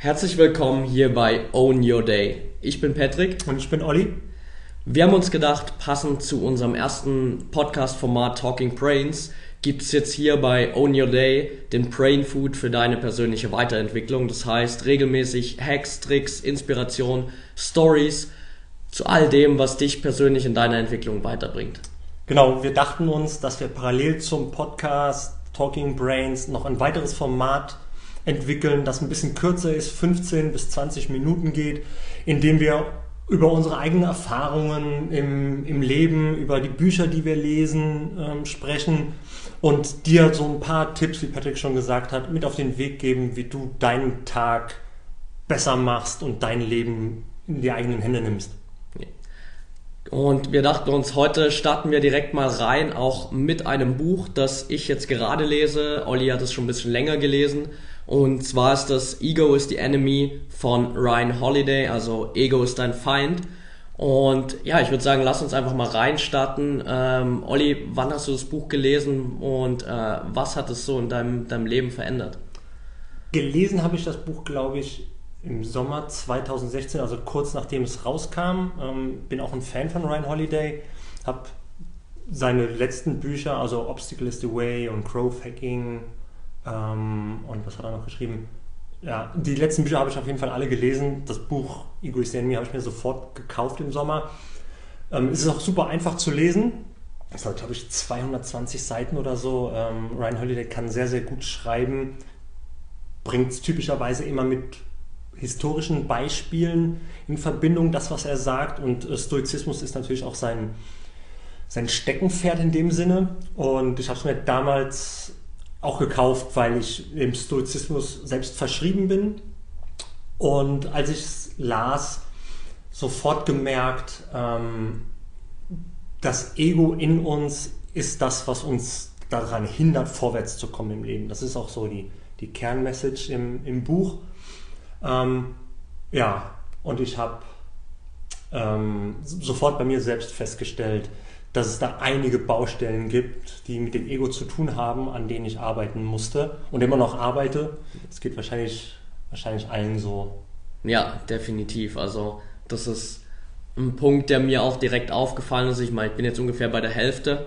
Herzlich willkommen hier bei Own Your Day. Ich bin Patrick. Und ich bin Olli. Wir haben uns gedacht, passend zu unserem ersten Podcast-Format Talking Brains gibt es jetzt hier bei Own Your Day den Brain Food für deine persönliche Weiterentwicklung. Das heißt regelmäßig Hacks, Tricks, Inspiration, Stories zu all dem, was dich persönlich in deiner Entwicklung weiterbringt. Genau, wir dachten uns, dass wir parallel zum Podcast Talking Brains noch ein weiteres Format entwickeln, das ein bisschen kürzer ist, 15 bis 20 Minuten geht, in dem wir über unsere eigenen Erfahrungen im, im Leben, über die Bücher, die wir lesen, ähm, sprechen und dir so ein paar Tipps, wie Patrick schon gesagt hat, mit auf den Weg geben, wie du deinen Tag besser machst und dein Leben in die eigenen Hände nimmst. Und wir dachten uns, heute starten wir direkt mal rein, auch mit einem Buch, das ich jetzt gerade lese. Olli hat es schon ein bisschen länger gelesen und zwar ist das Ego is the Enemy von Ryan Holiday, also Ego ist dein Feind. Und ja, ich würde sagen, lass uns einfach mal reinstarten. Ähm, Olli, wann hast du das Buch gelesen und äh, was hat es so in deinem, deinem Leben verändert? Gelesen habe ich das Buch, glaube ich, im Sommer 2016, also kurz nachdem es rauskam. Ähm, bin auch ein Fan von Ryan Holiday. Habe seine letzten Bücher, also Obstacle is the Way und Growth Hacking, ähm, und was hat er noch geschrieben? Ja, die letzten Bücher habe ich auf jeden Fall alle gelesen. Das Buch Ego is Me habe ich mir sofort gekauft im Sommer. Ähm, es ist auch super einfach zu lesen. Es hat, glaube ich, 220 Seiten oder so. Ähm, Ryan Holiday kann sehr, sehr gut schreiben. Bringt es typischerweise immer mit historischen Beispielen in Verbindung, das, was er sagt. Und äh, Stoizismus ist natürlich auch sein, sein Steckenpferd in dem Sinne. Und ich habe es mir damals auch gekauft, weil ich dem Stoizismus selbst verschrieben bin. Und als ich es las, sofort gemerkt, ähm, das Ego in uns ist das, was uns daran hindert, vorwärts zu kommen im Leben. Das ist auch so die, die Kernmessage im, im Buch. Ähm, ja, und ich habe ähm, sofort bei mir selbst festgestellt, dass es da einige Baustellen gibt, die mit dem Ego zu tun haben, an denen ich arbeiten musste und immer noch arbeite. Es geht wahrscheinlich, wahrscheinlich allen so. Ja, definitiv. Also das ist ein Punkt, der mir auch direkt aufgefallen ist. Ich meine, ich bin jetzt ungefähr bei der Hälfte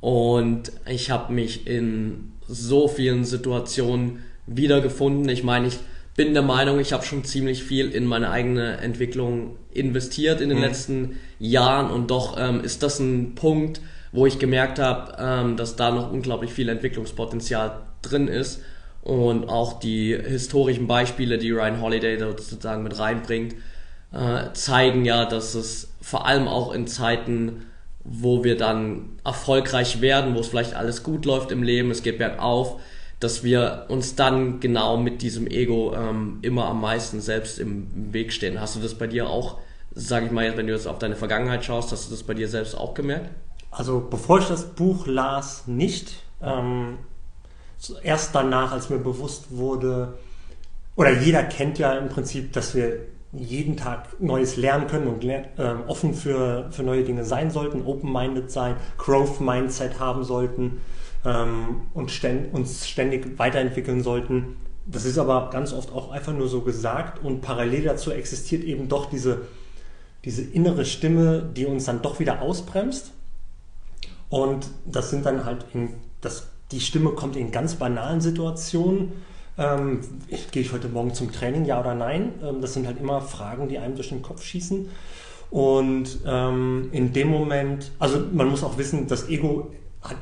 und ich habe mich in so vielen Situationen wiedergefunden. Ich meine, ich bin der Meinung, ich habe schon ziemlich viel in meine eigene Entwicklung investiert in den mhm. letzten Jahren und doch ähm, ist das ein Punkt, wo ich gemerkt habe, ähm, dass da noch unglaublich viel Entwicklungspotenzial drin ist und auch die historischen Beispiele, die Ryan Holiday sozusagen mit reinbringt, äh, zeigen ja, dass es vor allem auch in Zeiten, wo wir dann erfolgreich werden, wo es vielleicht alles gut läuft im Leben, es geht bergauf, dass wir uns dann genau mit diesem Ego ähm, immer am meisten selbst im Weg stehen. Hast du das bei dir auch, sage ich mal, wenn du jetzt auf deine Vergangenheit schaust, hast du das bei dir selbst auch gemerkt? Also bevor ich das Buch las, nicht. Ähm, erst danach, als mir bewusst wurde, oder jeder kennt ja im Prinzip, dass wir jeden Tag Neues lernen können und äh, offen für, für neue Dinge sein sollten, open-minded sein, Growth-Mindset haben sollten ähm, und ständ, uns ständig weiterentwickeln sollten. Das ist aber ganz oft auch einfach nur so gesagt und parallel dazu existiert eben doch diese, diese innere Stimme, die uns dann doch wieder ausbremst. Und das sind dann halt, in, das, die Stimme kommt in ganz banalen Situationen. Ähm, gehe ich heute Morgen zum Training, ja oder nein? Ähm, das sind halt immer Fragen, die einem durch den Kopf schießen. Und ähm, in dem Moment, also man muss auch wissen, das Ego hat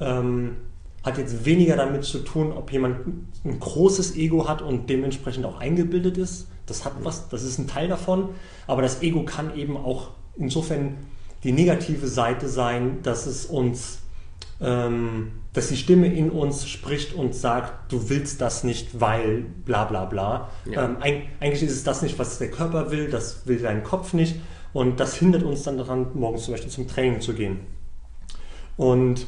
ähm, hat jetzt weniger damit zu tun, ob jemand ein großes Ego hat und dementsprechend auch eingebildet ist. Das hat was, das ist ein Teil davon. Aber das Ego kann eben auch insofern die negative Seite sein, dass es uns ähm, dass die Stimme in uns spricht und sagt, du willst das nicht, weil bla bla bla. Ja. Ähm, eigentlich ist es das nicht, was der Körper will, das will dein Kopf nicht. Und das hindert uns dann daran, morgens zum Beispiel zum Training zu gehen. Und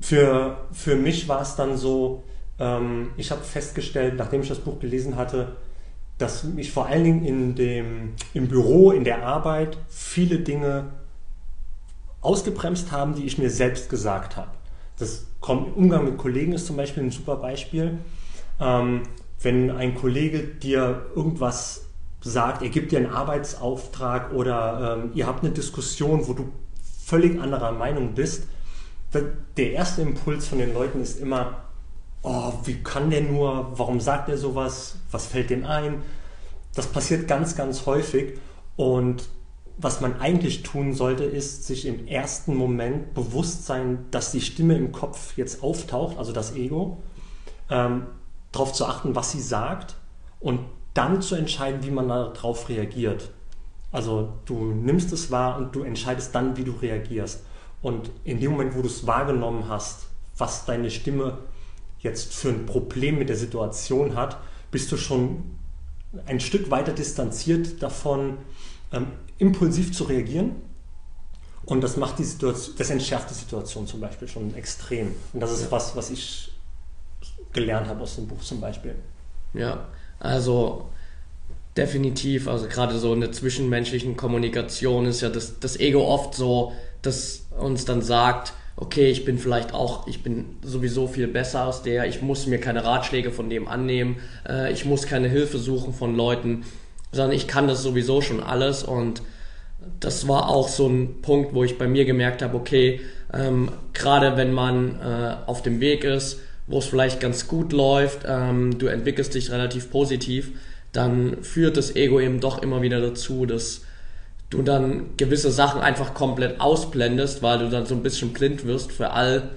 für, für mich war es dann so, ähm, ich habe festgestellt, nachdem ich das Buch gelesen hatte, dass mich vor allen Dingen in dem, im Büro, in der Arbeit viele Dinge ausgebremst haben, die ich mir selbst gesagt habe. Das kommt, Umgang mit Kollegen ist zum Beispiel ein super Beispiel. Ähm, wenn ein Kollege dir irgendwas sagt, er gibt dir einen Arbeitsauftrag oder ähm, ihr habt eine Diskussion, wo du völlig anderer Meinung bist, der erste Impuls von den Leuten ist immer, oh, wie kann der nur, warum sagt er sowas, was fällt dem ein? Das passiert ganz, ganz häufig und was man eigentlich tun sollte, ist sich im ersten Moment bewusst sein, dass die Stimme im Kopf jetzt auftaucht, also das Ego, ähm, darauf zu achten, was sie sagt und dann zu entscheiden, wie man darauf reagiert. Also du nimmst es wahr und du entscheidest dann, wie du reagierst. Und in dem Moment, wo du es wahrgenommen hast, was deine Stimme jetzt für ein Problem mit der Situation hat, bist du schon ein Stück weiter distanziert davon, ähm, impulsiv zu reagieren. Und das macht die Situation, das entschärft die Situation zum Beispiel schon extrem. Und das ist was, was ich gelernt habe aus dem Buch zum Beispiel. Ja, also definitiv, also gerade so in der zwischenmenschlichen Kommunikation ist ja das, das Ego oft so, dass uns dann sagt, okay, ich bin vielleicht auch, ich bin sowieso viel besser als der, ich muss mir keine Ratschläge von dem annehmen, äh, ich muss keine Hilfe suchen von Leuten, sondern ich kann das sowieso schon alles. Und das war auch so ein Punkt, wo ich bei mir gemerkt habe, okay, ähm, gerade wenn man äh, auf dem Weg ist, wo es vielleicht ganz gut läuft, ähm, du entwickelst dich relativ positiv, dann führt das Ego eben doch immer wieder dazu, dass du dann gewisse Sachen einfach komplett ausblendest, weil du dann so ein bisschen blind wirst für all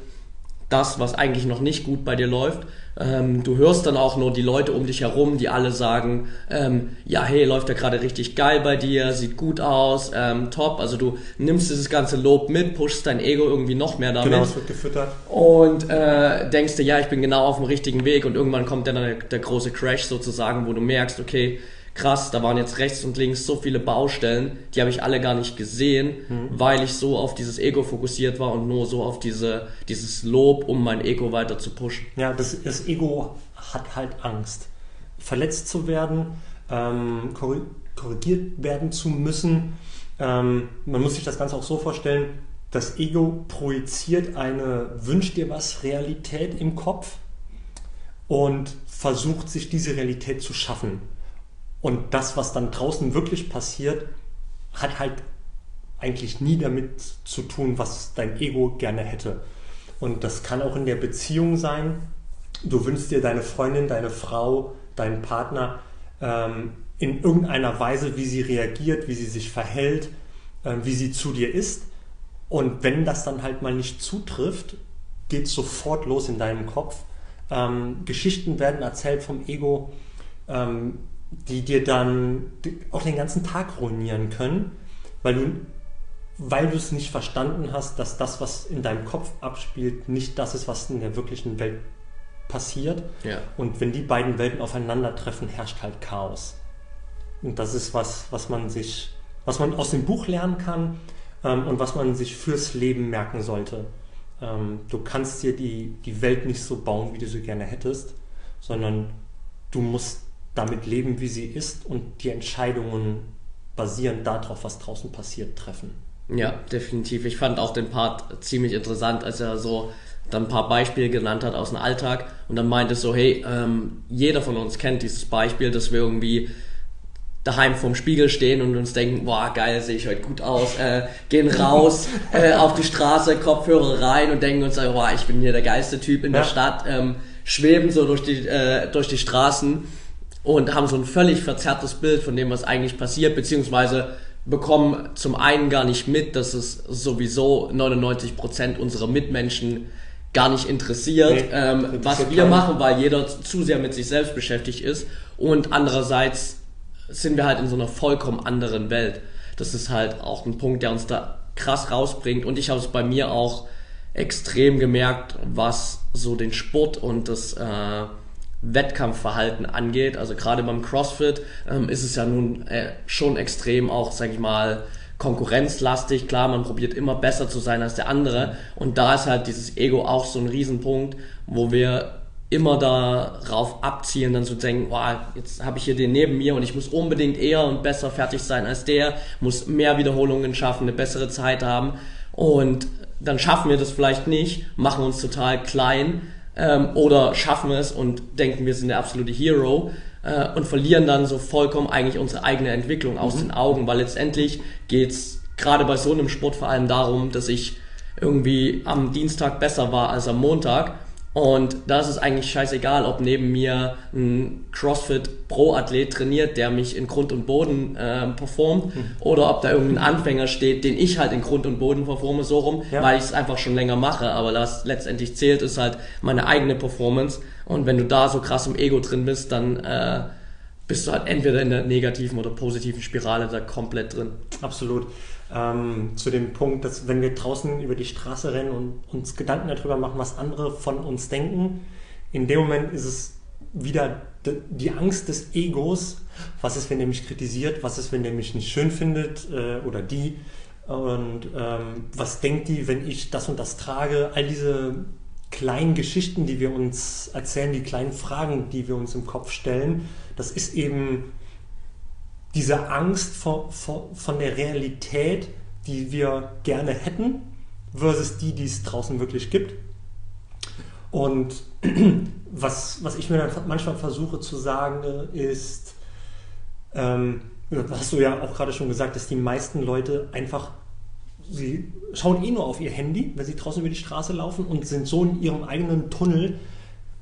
das, was eigentlich noch nicht gut bei dir läuft. Ähm, du hörst dann auch nur die Leute um dich herum, die alle sagen, ähm, ja, hey, läuft ja gerade richtig geil bei dir, sieht gut aus, ähm, top. Also du nimmst dieses ganze Lob mit, pushst dein Ego irgendwie noch mehr damit. Genau, es wird gefüttert. Und äh, denkst dir, ja, ich bin genau auf dem richtigen Weg und irgendwann kommt dann der, der große Crash sozusagen, wo du merkst, okay, krass, da waren jetzt rechts und links so viele Baustellen, die habe ich alle gar nicht gesehen, mhm. weil ich so auf dieses Ego fokussiert war und nur so auf diese, dieses Lob, um mein Ego weiter zu pushen. Ja, das, das Ego hat halt Angst, verletzt zu werden, ähm, korrigiert werden zu müssen. Ähm, man muss sich das Ganze auch so vorstellen, das Ego projiziert eine Wünsch dir was Realität im Kopf und versucht sich diese Realität zu schaffen. Und das, was dann draußen wirklich passiert, hat halt eigentlich nie damit zu tun, was dein Ego gerne hätte. Und das kann auch in der Beziehung sein. Du wünschst dir deine Freundin, deine Frau, deinen Partner ähm, in irgendeiner Weise, wie sie reagiert, wie sie sich verhält, äh, wie sie zu dir ist. Und wenn das dann halt mal nicht zutrifft, geht sofort los in deinem Kopf. Ähm, Geschichten werden erzählt vom Ego. Ähm, die dir dann auch den ganzen Tag ruinieren können, weil du, weil du es nicht verstanden hast, dass das, was in deinem Kopf abspielt, nicht das ist, was in der wirklichen Welt passiert. Ja. Und wenn die beiden Welten aufeinandertreffen, herrscht halt Chaos. Und das ist was, was man sich, was man aus dem Buch lernen kann ähm, und was man sich fürs Leben merken sollte. Ähm, du kannst dir die, die Welt nicht so bauen, wie du sie gerne hättest, sondern du musst damit leben, wie sie ist und die Entscheidungen basierend darauf, was draußen passiert, treffen. Ja, definitiv. Ich fand auch den Part ziemlich interessant, als er so dann ein paar Beispiele genannt hat aus dem Alltag und dann meinte so, hey, ähm, jeder von uns kennt dieses Beispiel, dass wir irgendwie daheim vorm Spiegel stehen und uns denken, boah, geil, sehe ich heute gut aus, äh, gehen raus äh, auf die Straße, Kopfhörer rein und denken uns, boah, ich bin hier der geilste Typ in ja. der Stadt, ähm, schweben so durch die, äh, durch die Straßen und haben so ein völlig verzerrtes Bild von dem, was eigentlich passiert, beziehungsweise bekommen zum einen gar nicht mit, dass es sowieso 99% unserer Mitmenschen gar nicht interessiert, nee, ähm, was wir machen, weil jeder zu sehr mit sich selbst beschäftigt ist. Und andererseits sind wir halt in so einer vollkommen anderen Welt. Das ist halt auch ein Punkt, der uns da krass rausbringt. Und ich habe es bei mir auch extrem gemerkt, was so den Sport und das äh, Wettkampfverhalten angeht. Also gerade beim CrossFit ähm, ist es ja nun äh, schon extrem auch, sag ich mal, konkurrenzlastig. Klar, man probiert immer besser zu sein als der andere. Und da ist halt dieses Ego auch so ein Riesenpunkt, wo wir immer darauf abzielen, dann zu denken, wow, jetzt habe ich hier den neben mir und ich muss unbedingt eher und besser fertig sein als der, muss mehr Wiederholungen schaffen, eine bessere Zeit haben. Und dann schaffen wir das vielleicht nicht, machen uns total klein ähm, oder schaffen es und denken, wir sind der absolute Hero äh, und verlieren dann so vollkommen eigentlich unsere eigene Entwicklung aus mhm. den Augen, weil letztendlich geht's gerade bei so einem Sport vor allem darum, dass ich irgendwie am Dienstag besser war als am Montag und da ist es eigentlich scheißegal, ob neben mir ein CrossFit Pro-Athlet trainiert, der mich in Grund und Boden äh, performt, mhm. oder ob da irgendein Anfänger steht, den ich halt in Grund und Boden performe, so rum, ja. weil ich es einfach schon länger mache. Aber was letztendlich zählt, ist halt meine eigene Performance. Und wenn du da so krass im Ego drin bist, dann äh, bist du halt entweder in der negativen oder positiven Spirale da komplett drin. Absolut ähm, zu dem Punkt, dass wenn wir draußen über die Straße rennen und uns Gedanken darüber machen, was andere von uns denken, in dem Moment ist es wieder die Angst des Egos. Was ist, wenn der mich kritisiert? Was ist, wenn der mich nicht schön findet äh, oder die? Und ähm, was denkt die, wenn ich das und das trage? All diese kleinen Geschichten, die wir uns erzählen, die kleinen Fragen, die wir uns im Kopf stellen, das ist eben diese Angst vor, vor, von der Realität, die wir gerne hätten, versus die, die es draußen wirklich gibt. Und was, was ich mir dann manchmal versuche zu sagen, ist, ähm, hast du ja auch gerade schon gesagt, dass die meisten Leute einfach, sie schauen eh nur auf ihr Handy, wenn sie draußen über die Straße laufen und sind so in ihrem eigenen Tunnel,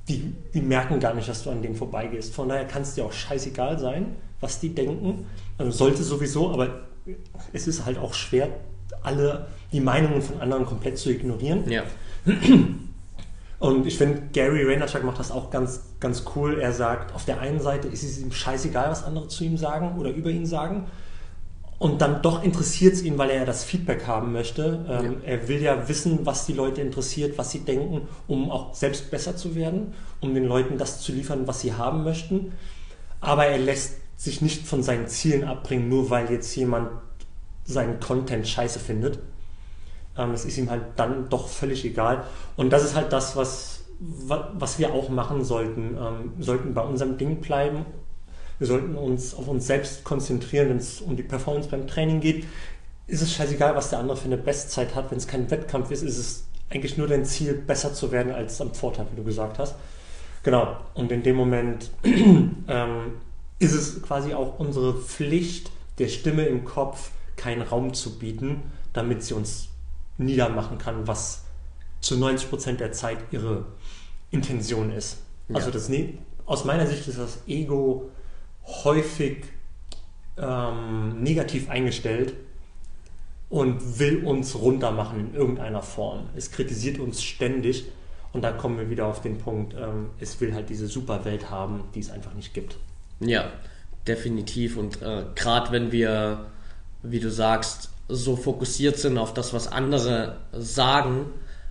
die, die merken gar nicht, dass du an denen vorbeigehst. Von daher kann es dir auch scheißegal sein was die denken. Also sollte sowieso, aber es ist halt auch schwer, alle die Meinungen von anderen komplett zu ignorieren. Ja. Und ich finde, Gary Vaynerchuk macht das auch ganz, ganz cool. Er sagt, auf der einen Seite ist es ihm scheißegal, was andere zu ihm sagen oder über ihn sagen. Und dann doch interessiert es ihn, weil er ja das Feedback haben möchte. Ähm, ja. Er will ja wissen, was die Leute interessiert, was sie denken, um auch selbst besser zu werden, um den Leuten das zu liefern, was sie haben möchten. Aber er lässt sich nicht von seinen Zielen abbringen, nur weil jetzt jemand seinen Content scheiße findet. Ähm, das ist ihm halt dann doch völlig egal. Und das ist halt das, was, was wir auch machen sollten. Ähm, wir sollten bei unserem Ding bleiben. Wir sollten uns auf uns selbst konzentrieren, wenn es um die Performance beim Training geht. Ist es scheißegal, was der andere für eine Bestzeit hat. Wenn es kein Wettkampf ist, ist es eigentlich nur dein Ziel, besser zu werden als am Vortag, wie du gesagt hast. Genau. Und in dem Moment ähm, ist es quasi auch unsere Pflicht, der Stimme im Kopf keinen Raum zu bieten, damit sie uns niedermachen kann, was zu 90 Prozent der Zeit ihre Intention ist. Ja. Also das, aus meiner Sicht ist das Ego häufig ähm, negativ eingestellt und will uns runtermachen in irgendeiner Form. Es kritisiert uns ständig und da kommen wir wieder auf den Punkt, ähm, es will halt diese Superwelt haben, die es einfach nicht gibt. Ja, definitiv. Und äh, gerade wenn wir, wie du sagst, so fokussiert sind auf das, was andere sagen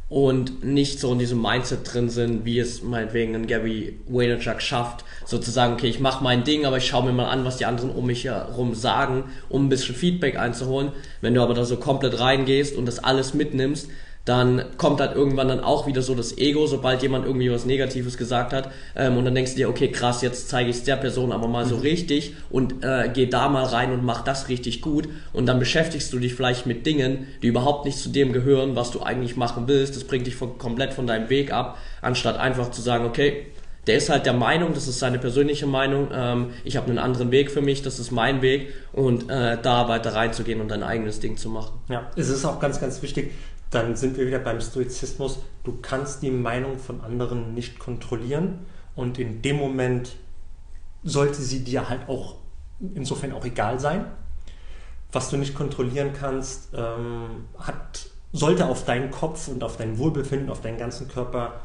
und nicht so in diesem Mindset drin sind, wie es meinetwegen ein Gary Vaynerchuk schafft, sozusagen, okay, ich mache mein Ding, aber ich schaue mir mal an, was die anderen um mich herum sagen, um ein bisschen Feedback einzuholen. Wenn du aber da so komplett reingehst und das alles mitnimmst, dann kommt halt irgendwann dann auch wieder so das Ego, sobald jemand irgendwie was Negatives gesagt hat. Ähm, und dann denkst du dir, okay, krass, jetzt zeige ich es der Person aber mal so mhm. richtig und äh, geh da mal rein und mach das richtig gut. Und dann beschäftigst du dich vielleicht mit Dingen, die überhaupt nicht zu dem gehören, was du eigentlich machen willst. Das bringt dich von, komplett von deinem Weg ab, anstatt einfach zu sagen, okay, der ist halt der Meinung, das ist seine persönliche Meinung, ähm, ich habe einen anderen Weg für mich, das ist mein Weg und äh, da weiter reinzugehen und dein eigenes Ding zu machen. Ja, es ist auch ganz, ganz wichtig, dann sind wir wieder beim Stoizismus. Du kannst die Meinung von anderen nicht kontrollieren und in dem Moment sollte sie dir halt auch insofern auch egal sein. Was du nicht kontrollieren kannst, ähm, hat, sollte auf deinen Kopf und auf dein Wohlbefinden, auf deinen ganzen Körper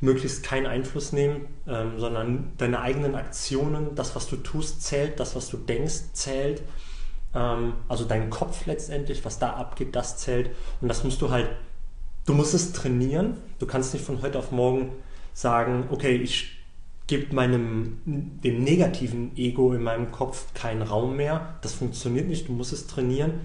möglichst keinen Einfluss nehmen, ähm, sondern deine eigenen Aktionen, das, was du tust, zählt, das, was du denkst, zählt. Ähm, also dein Kopf letztendlich, was da abgeht, das zählt. Und das musst du halt du musst es trainieren. Du kannst nicht von heute auf morgen sagen, okay, ich gebe meinem dem negativen Ego in meinem Kopf keinen Raum mehr. Das funktioniert nicht. Du musst es trainieren.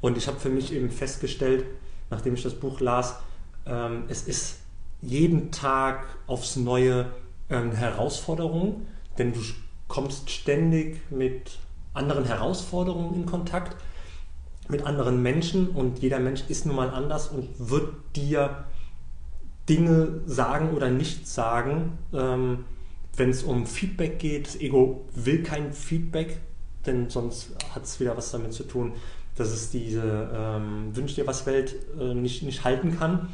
Und ich habe für mich eben festgestellt, nachdem ich das Buch las, ähm, es ist jeden Tag aufs Neue ähm, Herausforderung, denn du kommst ständig mit anderen Herausforderungen in Kontakt, mit anderen Menschen und jeder Mensch ist nun mal anders und wird dir Dinge sagen oder nicht sagen, ähm, wenn es um Feedback geht. Das Ego will kein Feedback, denn sonst hat es wieder was damit zu tun, dass es diese ähm, Wünsch dir was Welt äh, nicht, nicht halten kann.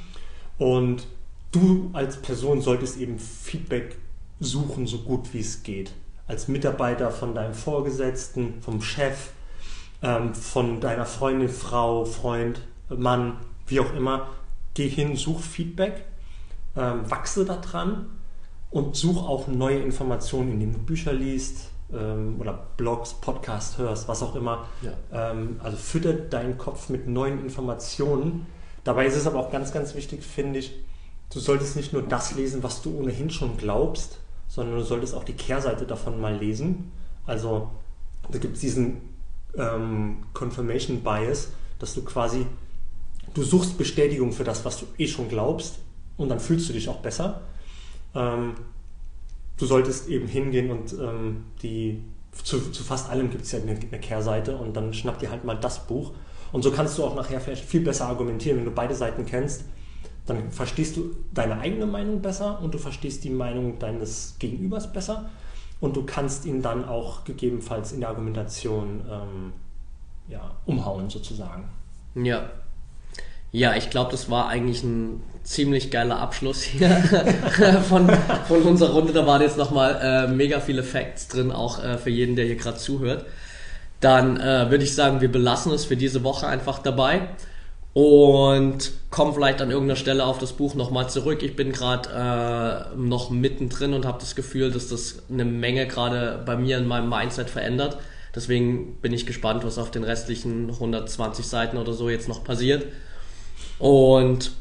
Und du als Person solltest eben Feedback suchen, so gut wie es geht. Als Mitarbeiter von deinem Vorgesetzten, vom Chef, ähm, von deiner Freundin, Frau, Freund, Mann, wie auch immer. Geh hin, such Feedback, ähm, wachse daran und such auch neue Informationen, indem du Bücher liest ähm, oder Blogs, Podcasts hörst, was auch immer. Ja. Ähm, also fütter deinen Kopf mit neuen Informationen. Dabei ist es aber auch ganz, ganz wichtig, finde ich, du solltest nicht nur das lesen, was du ohnehin schon glaubst, sondern du solltest auch die Kehrseite davon mal lesen. Also da gibt es diesen ähm, Confirmation Bias, dass du quasi, du suchst Bestätigung für das, was du eh schon glaubst und dann fühlst du dich auch besser. Ähm, du solltest eben hingehen und ähm, die, zu, zu, fast allem gibt es ja eine, eine Kehrseite und dann schnapp dir halt mal das Buch. Und so kannst du auch nachher vielleicht viel besser argumentieren, wenn du beide Seiten kennst dann verstehst du deine eigene Meinung besser und du verstehst die Meinung deines Gegenübers besser und du kannst ihn dann auch gegebenenfalls in der Argumentation ähm, ja, umhauen sozusagen. Ja. Ja, ich glaube, das war eigentlich ein ziemlich geiler Abschluss hier von, von unserer Runde. Da waren jetzt nochmal äh, mega viele Facts drin, auch äh, für jeden, der hier gerade zuhört. Dann äh, würde ich sagen, wir belassen es für diese Woche einfach dabei und komme vielleicht an irgendeiner Stelle auf das Buch nochmal zurück. Ich bin gerade äh, noch mittendrin und habe das Gefühl, dass das eine Menge gerade bei mir in meinem Mindset verändert. Deswegen bin ich gespannt, was auf den restlichen 120 Seiten oder so jetzt noch passiert. Und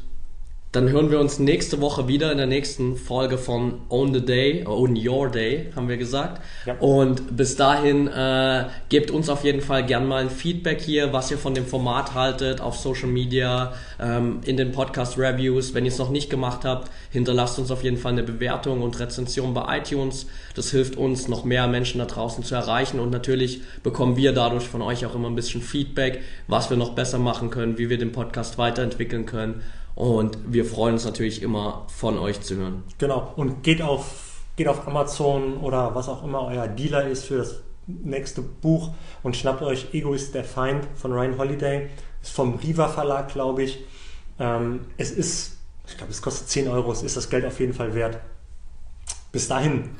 dann hören wir uns nächste Woche wieder in der nächsten Folge von Own the Day, Own Your Day, haben wir gesagt. Ja. Und bis dahin äh, gebt uns auf jeden Fall gern mal ein Feedback hier, was ihr von dem Format haltet, auf Social Media, ähm, in den Podcast Reviews. Wenn ihr es noch nicht gemacht habt, hinterlasst uns auf jeden Fall eine Bewertung und Rezension bei iTunes. Das hilft uns, noch mehr Menschen da draußen zu erreichen. Und natürlich bekommen wir dadurch von euch auch immer ein bisschen Feedback, was wir noch besser machen können, wie wir den Podcast weiterentwickeln können. Und wir freuen uns natürlich immer von euch zu hören. Genau. Und geht auf, geht auf Amazon oder was auch immer euer Dealer ist für das nächste Buch und schnappt euch Ego ist der Feind von Ryan Holiday. Ist vom Riva Verlag, glaube ich. Ähm, es ist, ich glaube, es kostet 10 Euro. Es ist das Geld auf jeden Fall wert. Bis dahin.